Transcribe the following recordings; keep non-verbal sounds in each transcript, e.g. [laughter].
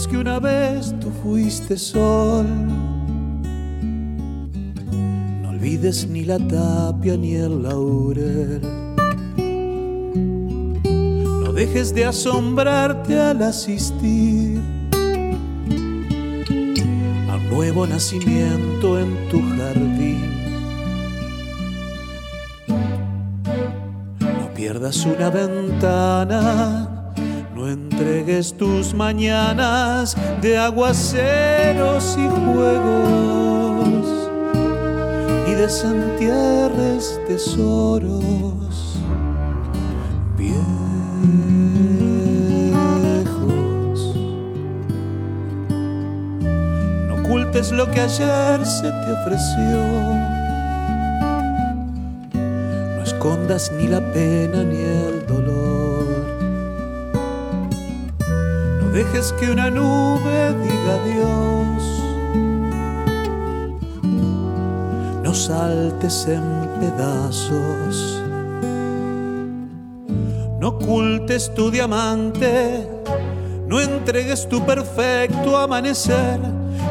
olvides que una vez tú fuiste sol. No olvides ni la tapia ni el laurel. No dejes de asombrarte al asistir a un nuevo nacimiento en tu jardín. No pierdas una ventana entregues tus mañanas de aguaceros y juegos, ni desentierres tesoros viejos. No ocultes lo que ayer se te ofreció. No escondas ni la pena ni el dejes que una nube diga adiós. No saltes en pedazos. No ocultes tu diamante. No entregues tu perfecto amanecer.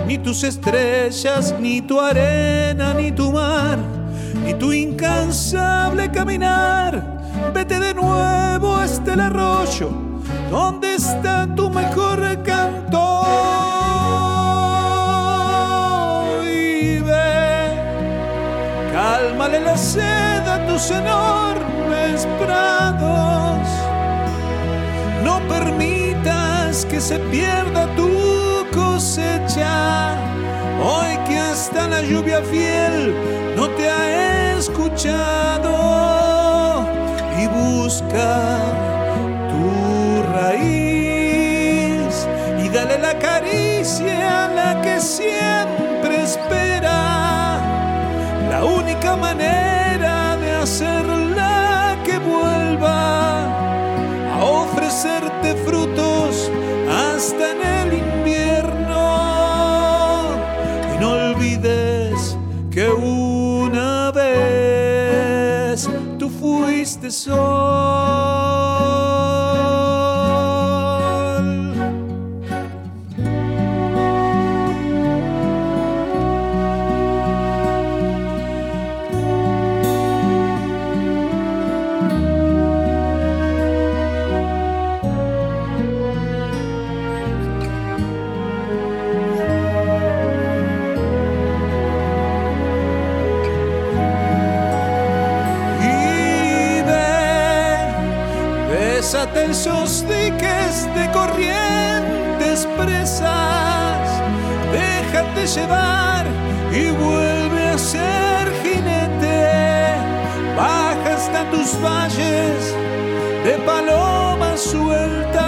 Ni tus estrellas, ni tu arena, ni tu mar, ni tu incansable caminar. Vete de nuevo hasta el arroyo ¿Dónde está tu mejor canto? Y cálmale la sed a tus enormes prados. No permitas que se pierda tu cosecha. Hoy que hasta la lluvia fiel no te ha escuchado y busca la caricia a la que siempre espera. La única manera de hacerla que vuelva a ofrecerte frutos hasta en el invierno. Y no olvides que una vez tú fuiste sol. Esos diques de corrientes presas. Déjate llevar y vuelve a ser jinete. Baja hasta tus valles de palomas sueltas.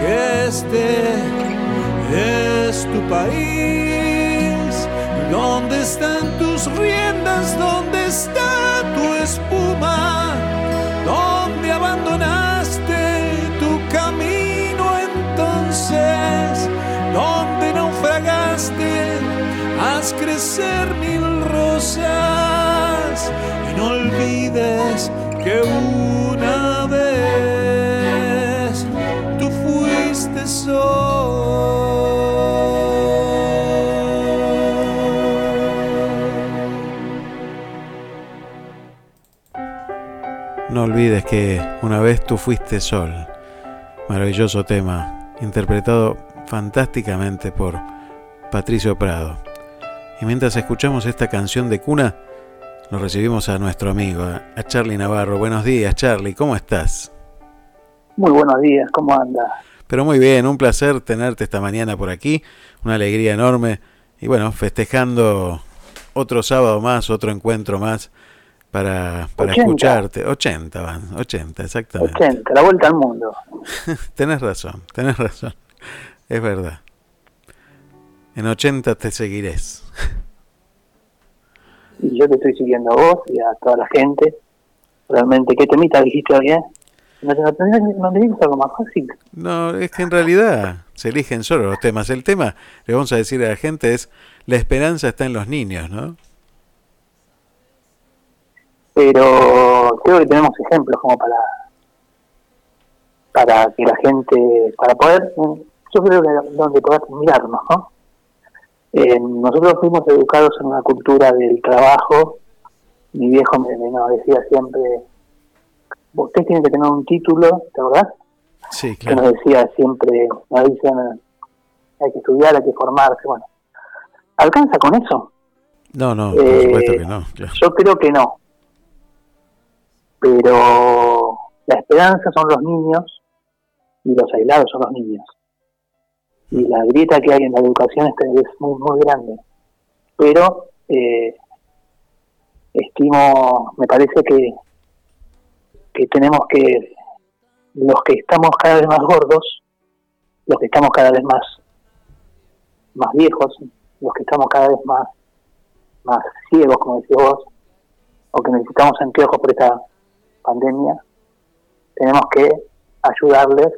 Que este es tu país. ¿Dónde están tus riendas? ¿Dónde está tu espuma? Crecer mil rosas y no olvides que una vez tú fuiste sol. No olvides que una vez tú fuiste sol. Maravilloso tema, interpretado fantásticamente por Patricio Prado. Y mientras escuchamos esta canción de cuna, nos recibimos a nuestro amigo, a Charlie Navarro. Buenos días, Charlie, ¿cómo estás? Muy buenos días, ¿cómo andas? Pero muy bien, un placer tenerte esta mañana por aquí, una alegría enorme y bueno, festejando otro sábado más, otro encuentro más para, para escucharte. 80 van, 80, exactamente. 80, la vuelta al mundo. [laughs] tenés razón, tenés razón. Es verdad. En 80 te seguirés. Y yo te estoy siguiendo a vos y a toda la gente. Realmente, ¿qué temita dijiste bien? ¿No, no, no, algo más fácil? No, es que en realidad se eligen solo los temas. El tema, le vamos a decir a la gente, es la esperanza está en los niños, ¿no? pero creo que tenemos ejemplos como para para que la gente, para poder, yo creo que donde poder mirarnos, ¿no? Eh, nosotros fuimos educados en una cultura del trabajo. Mi viejo me, nos decía siempre, usted tiene que tener un título, ¿te acordás? Sí, Que nos decía siempre, nos dicen, hay que estudiar, hay que formarse, bueno. ¿Alcanza con eso? No, no, por Eh, supuesto que no. claro. Yo creo que no. Pero la esperanza son los niños y los aislados son los niños. Y la grieta que hay en la educación es, muy, muy grande. Pero eh, estimo, me parece que, que tenemos que, los que estamos cada vez más gordos, los que estamos cada vez más, más viejos, los que estamos cada vez más, más ciegos, como decís vos, o que necesitamos anteojos por esta pandemia, tenemos que ayudarles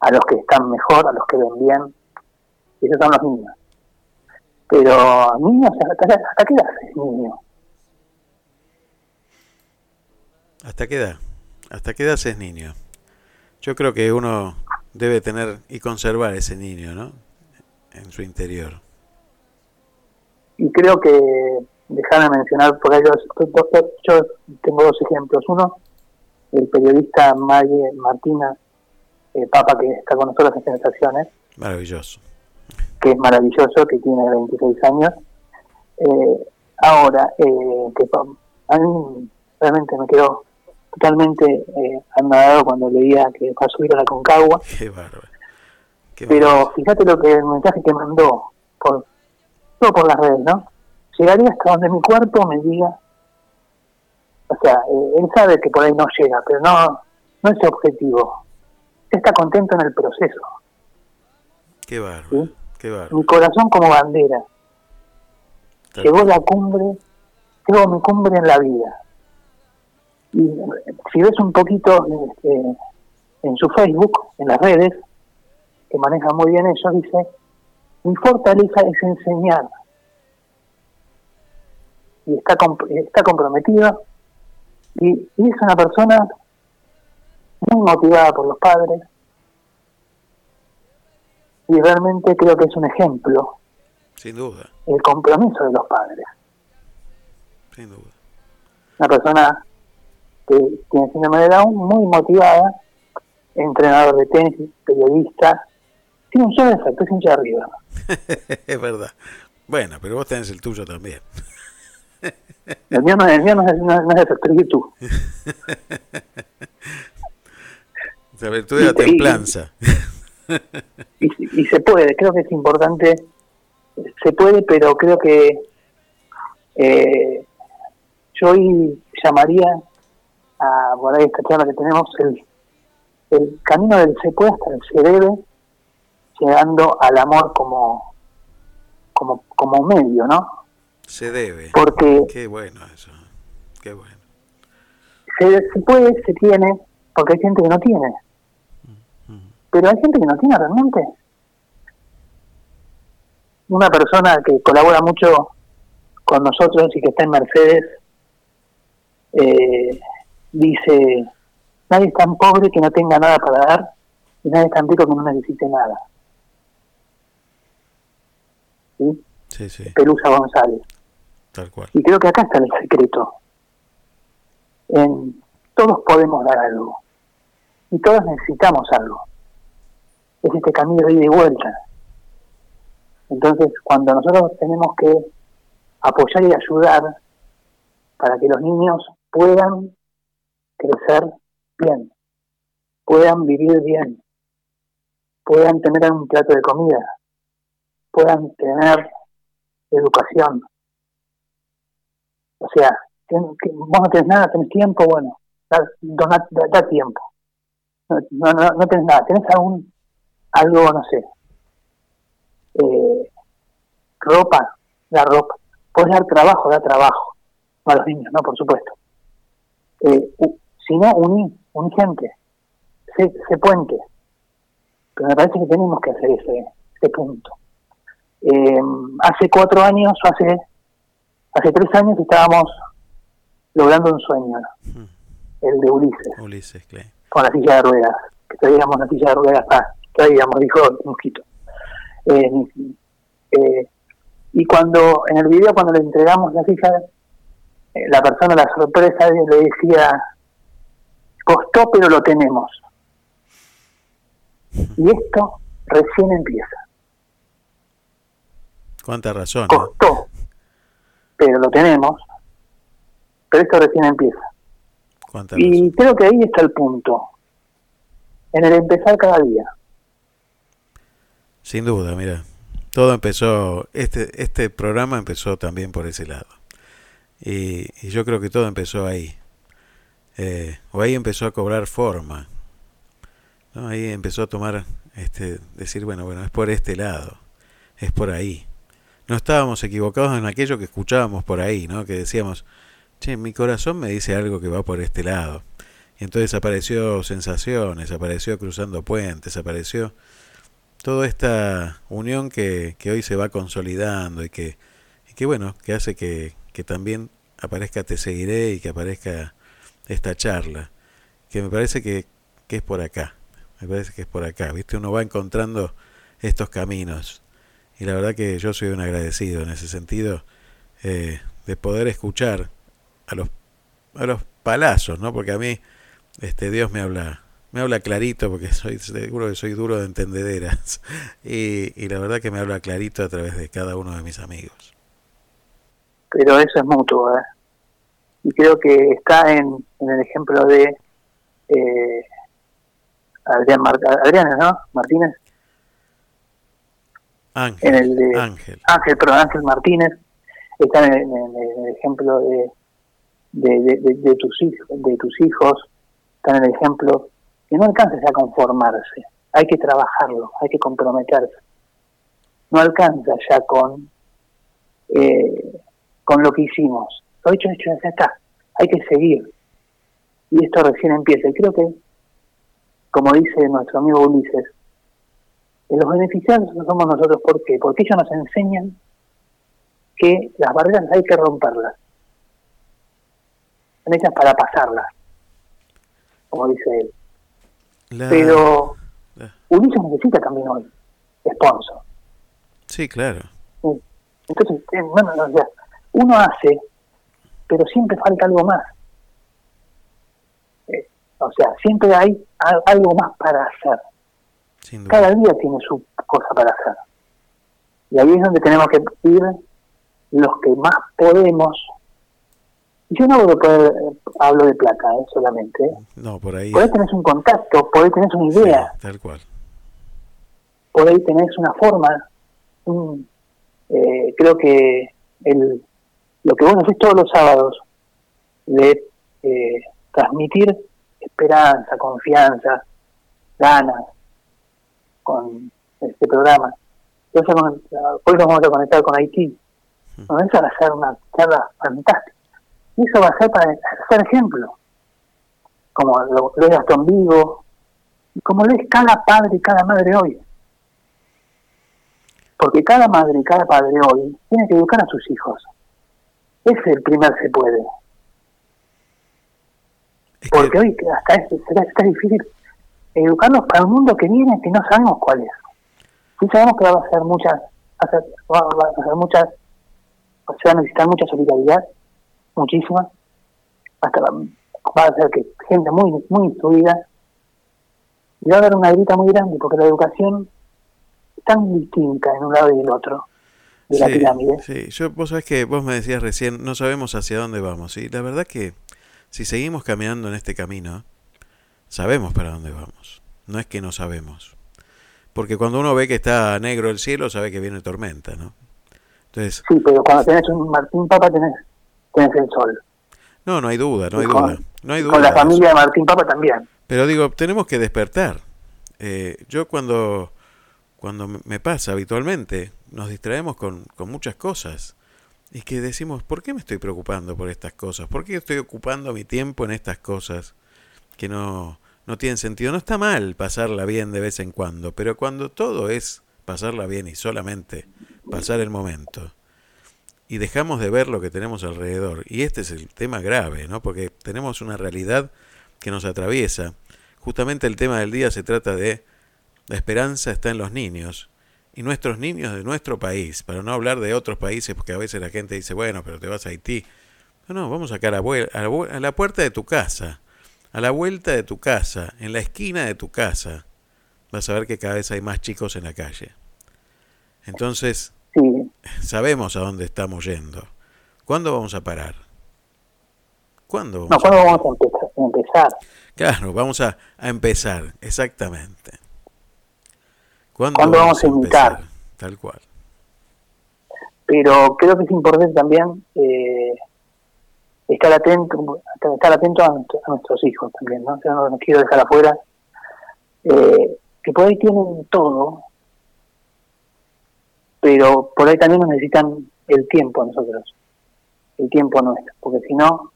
a los que están mejor, a los que ven bien, y esos son los niños. Pero niños, ¿hasta, hasta qué edad es niño? ¿Hasta qué edad? ¿Hasta qué edad es niño? Yo creo que uno debe tener y conservar ese niño, ¿no? En su interior. Y creo que, déjame mencionar por ellos, yo tengo dos ejemplos. Uno, el periodista Maye Martina eh, Papa, que está con nosotros en Sensaciones, Maravilloso. que es maravilloso, que tiene 26 años. Eh, ahora, eh, que a mí realmente me quedó totalmente eh, anodado cuando leía que va a subir a la Concagua, [laughs] Qué bárbaro. Qué pero fíjate lo que el mensaje que mandó, por todo por las redes, ¿no? Llegaría hasta donde mi cuerpo me diga, o sea, eh, él sabe que por ahí no llega, pero no, no es objetivo. Está contento en el proceso. Qué bárbaro. ¿Sí? Qué bárbaro. Mi corazón como bandera. Tal- llegó la cumbre, llegó mi cumbre en la vida. Y si ves un poquito este, en su Facebook, en las redes, que maneja muy bien eso, dice, mi fortaleza es enseñar. Y está, comp- está comprometido y, y es una persona muy motivada por los padres y realmente creo que es un ejemplo Sin duda, el compromiso de los padres. sin duda. una persona que tiene síndrome de Down, muy motivada, entrenador de tenis, periodista, tiene un solo defecto, es hincha de arriba. [laughs] es verdad. Bueno, pero vos tenés el tuyo también. El mío no, el mío no es, no, no es defecto, es virtud. [laughs] La virtud de la y- templanza. Y, y se puede, creo que es importante, se puede, pero creo que eh, yo hoy llamaría a, por ahí esta charla que tenemos, el, el camino del se puede hasta el se debe, llegando al amor como, como, como medio, ¿no? Se debe. Porque Qué bueno eso. Qué bueno. se, se puede, se tiene, porque hay gente que no tiene. Pero hay gente que no tiene realmente. Una persona que colabora mucho con nosotros y que está en Mercedes eh, dice, nadie es tan pobre que no tenga nada para dar y nadie es tan rico que no necesite nada. ¿Sí? Sí, sí, Pelusa González. tal cual. Y creo que acá está el secreto. En, todos podemos dar algo. Y todos necesitamos algo. Es este camino de ida y vuelta. Entonces, cuando nosotros tenemos que apoyar y ayudar para que los niños puedan crecer bien, puedan vivir bien, puedan tener un plato de comida, puedan tener educación, o sea, vos no tenés nada, tenés tiempo, bueno, da, da- da tiempo. No, no, no, tenés nada, tenés algún, algo, no sé, eh, ropa, da ropa. Puedes dar trabajo, da trabajo. No a los niños, no, por supuesto. Eh, si no, uní, uní gente, sé, sé puente. Pero me parece que tenemos que hacer ese, ese punto. Eh, hace cuatro años, o hace hace tres años estábamos logrando un sueño, Mm. el de Ulises. Ulises con la silla de ruedas, que traíamos la silla de ruedas, ah, traíamos, dijo mosquito. Eh, eh, y cuando, en el video, cuando le entregamos la silla, eh, la persona, la sorpresa, le decía, costó pero lo tenemos. Y esto recién empieza. Cuánta razón. Costó, pero lo tenemos. Pero esto recién empieza. y creo que ahí está el punto. En el empezar cada día. Sin duda, mira. Todo empezó, este, este programa empezó también por ese lado. Y, yo creo que todo empezó ahí. Eh, o ahí empezó a cobrar forma. Ahí empezó a tomar, este, decir, bueno, bueno, es por este lado, es por ahí. No estábamos equivocados en aquello que escuchábamos por ahí, ¿no? Que decíamos, che, mi corazón me dice algo que va por este lado. Y entonces apareció sensaciones, apareció cruzando puentes, apareció toda esta unión que, que hoy se va consolidando y que, que bueno, que hace que, que también aparezca Te Seguiré y que aparezca esta charla, que me parece que, que es por acá, me parece que es por acá, ¿viste? Uno va encontrando estos caminos y la verdad que yo soy un agradecido en ese sentido eh, de poder escuchar a los, a los palazos, ¿no? Porque a mí este Dios me habla me habla clarito porque soy seguro que soy duro de entendederas. [laughs] Y, y la verdad que me habla clarito a través de cada uno de mis amigos. Pero eso es mutuo ¿eh? y creo que está en, en el ejemplo de eh, Adrián no Martínez. Ángel, en el de Ángel. Ángel, perdón, Ángel Martínez. Está en, el ejemplo de de, de, de, tus hijos de tus hijos. Está en el ejemplo que no alcances a conformarse, hay que trabajarlo, hay que comprometerse. No alcanza ya con, eh, con lo que hicimos. Lo hecho, hecho, ya está. Hay que seguir. Y esto recién empieza. Y creo que, como dice nuestro amigo Ulises, los beneficiados no somos nosotros. ¿Por qué? Porque ellos nos enseñan que las barreras hay que romperlas. Son hechas para pasarlas, como dice él. Pero Ulises necesita también hoy sponsor. Sí, claro. Entonces, eh, bueno, uno hace, pero siempre falta algo más. Eh, o sea, siempre hay algo más para hacer. Cada día tiene su cosa para hacer. Y ahí es donde tenemos que ir los que más podemos yo no hablo, hablo de plata eh, solamente. ¿eh? No, por ahí. Por ahí tenés un contacto, por ahí tenés una idea. tal cual. Por ahí tenés una forma. eh, creo que el, lo que vos haces todos los sábados de eh, transmitir esperanza, confianza, ganas con este programa. hoy nos vamos a conectar con Haití. Nos van a hacer una charla fantástica y eso va a ser para ser ejemplo, como lo, es Gastón Vigo, y como lo es cada padre y cada madre hoy. Porque cada madre y cada padre hoy tiene que educar a sus hijos. Ese es el primer se puede. Porque hoy hasta es, está difícil educarlos para un mundo que viene que no sabemos cuál es. Sí sabemos que va a ser muchas, va a ser muchas, se va a necesitar mucha solidaridad, muchísimas, hasta va a ser que gente muy, muy instruida, y va a haber una grita muy grande, porque la educación es tan distinta en un lado y en el otro de la pirámide. Sí, yo, vos sabés que vos me decías recién, no sabemos hacia dónde vamos, y la verdad que si seguimos caminando en este camino, sabemos para dónde vamos, no es que no sabemos. Porque cuando uno ve que está negro el cielo, sabe que viene tormenta, ¿no? Entonces, sí, pero cuando tenés un Martín Papa tenés tienes el sol. No, no hay duda, no hay duda. No hay duda con la familia de Martín Papa también. Pero digo, tenemos que despertar. Eh, yo cuando, cuando me pasa habitualmente, nos distraemos con, con muchas cosas. Y que decimos, ¿por qué me estoy preocupando por estas cosas? ¿Por qué estoy ocupando mi tiempo en estas cosas que no, no tienen sentido? No está mal pasarla bien de vez en cuando, pero cuando todo es pasarla bien y solamente pasar el momento, y dejamos de ver lo que tenemos alrededor. Y este es el tema grave, ¿no? Porque tenemos una realidad que nos atraviesa. justamente el tema del día se trata de la esperanza está en los niños y nuestros niños de nuestro país, para no hablar de otros países, porque a veces la gente dice, bueno, pero te vas a Haití. No, no, vamos acá a la, a a la puerta de tu casa, a la vuelta de tu casa, en la esquina de tu casa, vas a ver que cada vez hay más chicos en la calle. Entonces, sabemos a dónde estamos yendo. ¿Cuándo vamos a parar? ¿Cuándo vamos no, a ¿cuándo vamos a empezar? a empezar? Claro, vamos a, a empezar, exactamente. ¿Cuándo, ¿Cuándo vamos a imitar? empezar? Tal cual. Pero creo que es importante también eh, estar atento estar atento a, nuestro- a nuestros hijos también, ¿no? Yo no los quiero dejar afuera. Eh, que por ahí tienen todo, pero por ahí también nos necesitan el tiempo a nosotros, el tiempo nuestro, porque si no,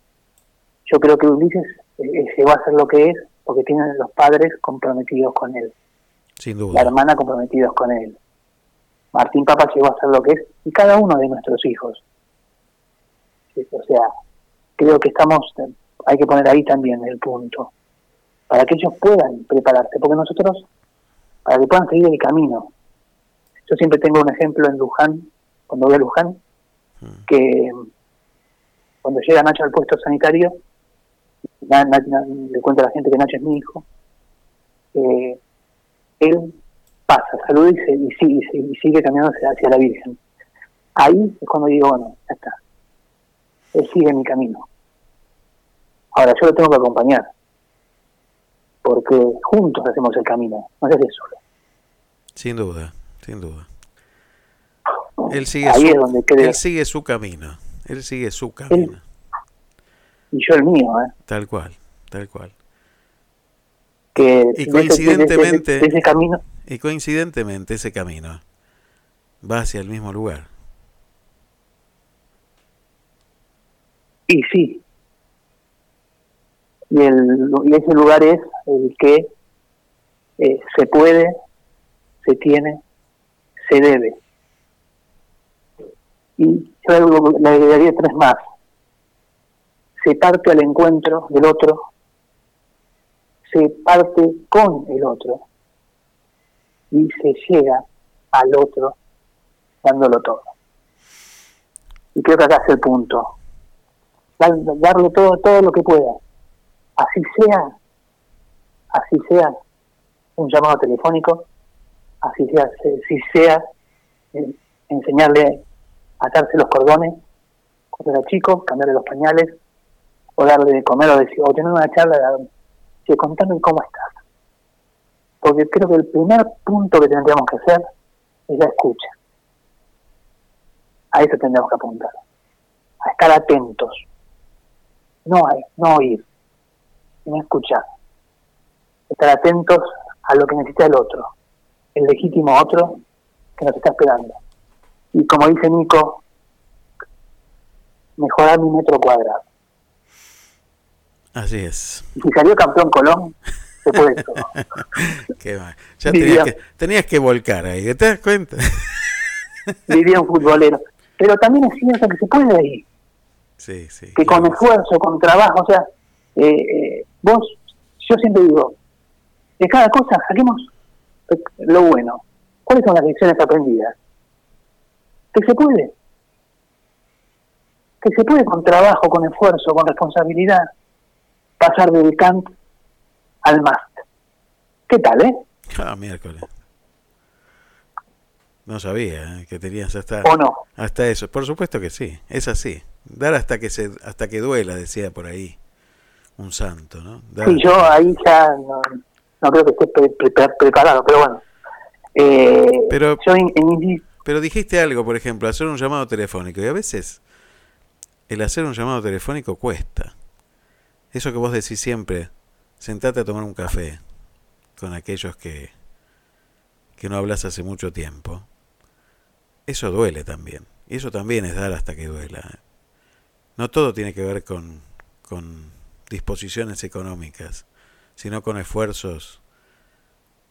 yo creo que Ulises eh, se va a hacer lo que es porque tienen los padres comprometidos con él, Sin la duda. hermana comprometidos con él. Martín Papa llegó a ser lo que es y cada uno de nuestros hijos. O sea, creo que estamos, hay que poner ahí también el punto, para que ellos puedan prepararse, porque nosotros, para que puedan seguir el camino. Yo siempre tengo un ejemplo en Luján, cuando voy a Luján, Mm. que cuando llega Nacho al puesto sanitario, na- na- na- le cuento a la gente que Nacho es mi hijo, eh, él pasa, saluda y, se- y sigue, y sigue- y sigue caminando hacia, la Virgen. Ahí es cuando digo, bueno, ya está. Él sigue mi camino. Ahora yo lo tengo que acompañar, porque juntos hacemos el camino, no se hace solo. Sin duda, sin duda. Él sigue, Ahí su, es donde creo, él sigue su camino. Él sigue su camino. y yo el mío, ¿eh? Tal cual, tal cual. que Y ese- coincidentemente- de ese camino Y coincidentemente ese camino va hacia el mismo lugar. Y sí. Y, el, y ese lugar es el que eh, se puede, se tiene, se debe. Y yo algo- le agregaría tres más. Se parte al encuentro del otro, se parte con el otro y se llega al otro dándolo todo. Y creo que acá es el punto dar- darle todo todo lo que pueda así sea así sea un llamado telefónico así sea se- si sea enseñarle a atarse los cordones cuando era chico cambiarle los pañales o darle de comer o, decir, o tener una charla de, contarle cómo estás. Porque creo que el primer punto que tendríamos que hacer es la escucha. A eso tendríamos que apuntar. A estar atentos. No hay, no oír, sino escuchar. Estar atentos a lo que necesita el otro, el legítimo otro que nos está esperando. Y como dice Nico, mejorar mi metro cuadrado. Así es. Y si salió campeón Colón, se puede todo. [laughs] Qué mal. Ya tenías que, tenías que volcar ahí. ¿Te das cuenta? [laughs] diría un futbolero. Pero también es cierto que se puede ahí, Sí, sí. que con esfuerzo, con trabajo, o sea, eh, eh, vos, yo siempre digo, de cada cosa saquemos lo bueno. ¿Cuáles son las lecciones aprendidas? Que se puede. Que se puede con trabajo, con esfuerzo, con responsabilidad, pasar del Kant al Mast. ¿Qué tal, eh? Ah, miércoles. No sabía eh, que tenías hasta, ¿O no? hasta eso. Por supuesto que sí. Es así. Dar hasta que se hasta que duela, decía por ahí un santo, ¿no? Dar Sí, yo ahí ya no, no creo que esté pre- pre- pre- preparado, pero bueno. Eh, Pero- yo Pero dijiste algo, por ejemplo, hacer un llamado telefónico. Y a veces el hacer un llamado telefónico cuesta. Eso que vos decís siempre, sentate a tomar un café con aquellos que, que no hablas hace mucho tiempo. Eso duele también. Y eso también es dar hasta que duela. No todo tiene que ver con, con disposiciones económicas, sino con esfuerzos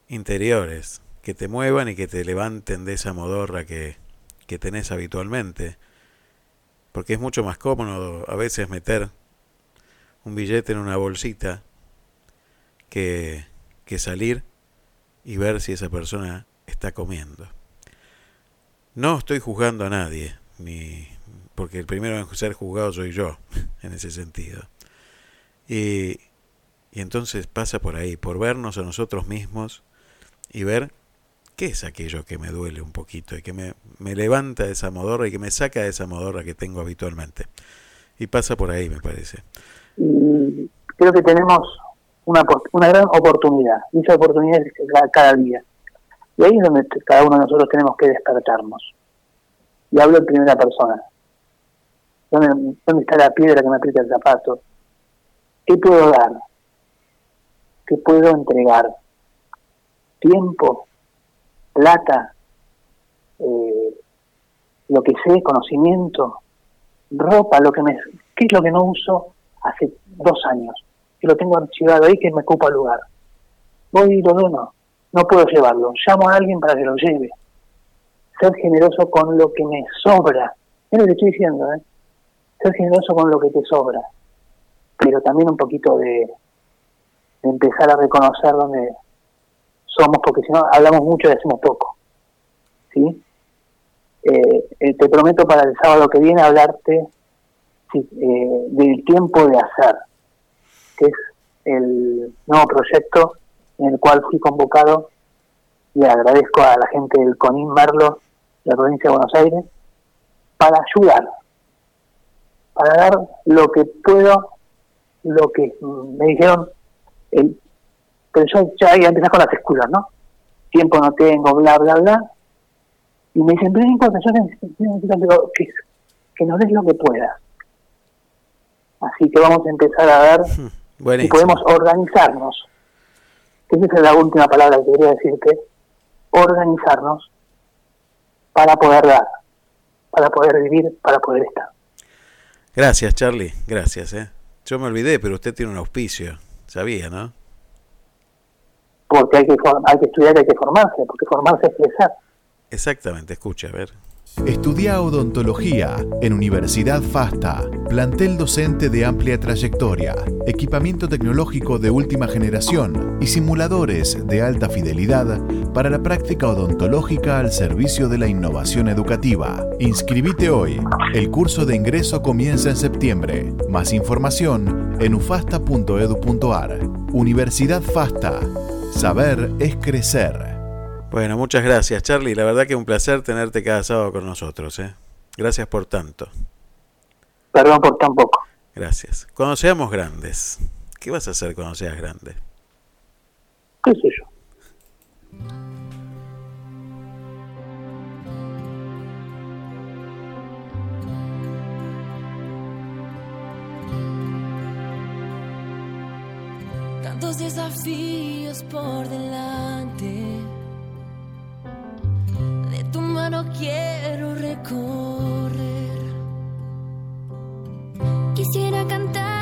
interiores que te muevan y que te levanten de esa modorra que, que tenés habitualmente. Porque es mucho más cómodo a veces meter un billete en una bolsita que, que salir y ver si esa persona está comiendo. No estoy juzgando a nadie, ni porque el primero en ser juzgado soy yo, [laughs] en ese sentido. Y, y entonces pasa por ahí, por vernos a nosotros mismos y ver qué es aquello que me duele un poquito y que me, me levanta de esa modorra y que me saca de esa modorra que tengo habitualmente. Y pasa por ahí, me parece. Y creo que tenemos una, una gran oportunidad, y esa oportunidad es cada día. Y ahí es donde cada uno de nosotros tenemos que despertarnos. Y hablo en primera persona. ¿Dónde, dónde está la piedra que me aprieta el zapato? ¿Qué puedo dar? ¿Qué puedo entregar? Tiempo, plata, eh, lo que sé, conocimiento, ropa, lo que me, ¿qué es lo que no uso hace dos años? Que lo tengo archivado ahí que me ocupa lugar. Voy y lo dono no puedo llevarlo, llamo a alguien para que lo lleve. Ser generoso con lo que me sobra. Es lo que estoy diciendo, ¿eh? Ser generoso con lo que te sobra. Pero también un poquito de, empezar a reconocer dónde somos, porque si no hablamos mucho y hacemos poco. ¿Sí? Eh, eh, te prometo para el sábado que viene hablarte eh, del tiempo de hacer, que es el nuevo proyecto en el cual fui convocado y agradezco a la gente del CONIN Merlo de la provincia de Buenos Aires para ayudar, para dar lo que puedo, lo que me dijeron, el, pero yo ya iba a empezar con las excusas, ¿no? Tiempo no tengo, bla, bla, bla. Y me dicen, pero no importa, yo necesito que, que nos des lo que puedas. Así que vamos a empezar a ver si podemos organizarnos esa es la última palabra que quería decirte, organizarnos para poder dar, para poder vivir, para poder estar. Gracias, Charlie, gracias. ¿eh? Yo me olvidé, pero usted tiene un auspicio, sabía, ¿no? Porque hay que, hay que estudiar, hay que formarse, porque formarse es crecer. Exactamente, escucha, a ver. Estudia odontología en Universidad FASTA, plantel docente de amplia trayectoria, equipamiento tecnológico de última generación y simuladores de alta fidelidad para la práctica odontológica al servicio de la innovación educativa. Inscribite hoy. El curso de ingreso comienza en septiembre. Más información en ufasta.edu.ar. Universidad FASTA. Saber es crecer. Bueno, muchas gracias, Charlie. La verdad que es un placer tenerte cada sábado con nosotros. ¿eh? Gracias por tanto. Perdón por tan poco. Gracias. Cuando seamos grandes, ¿qué vas a hacer cuando seas grande? ¿Qué sé yo? Tantos desafíos por delante quiero recorrer. Quisiera cantar.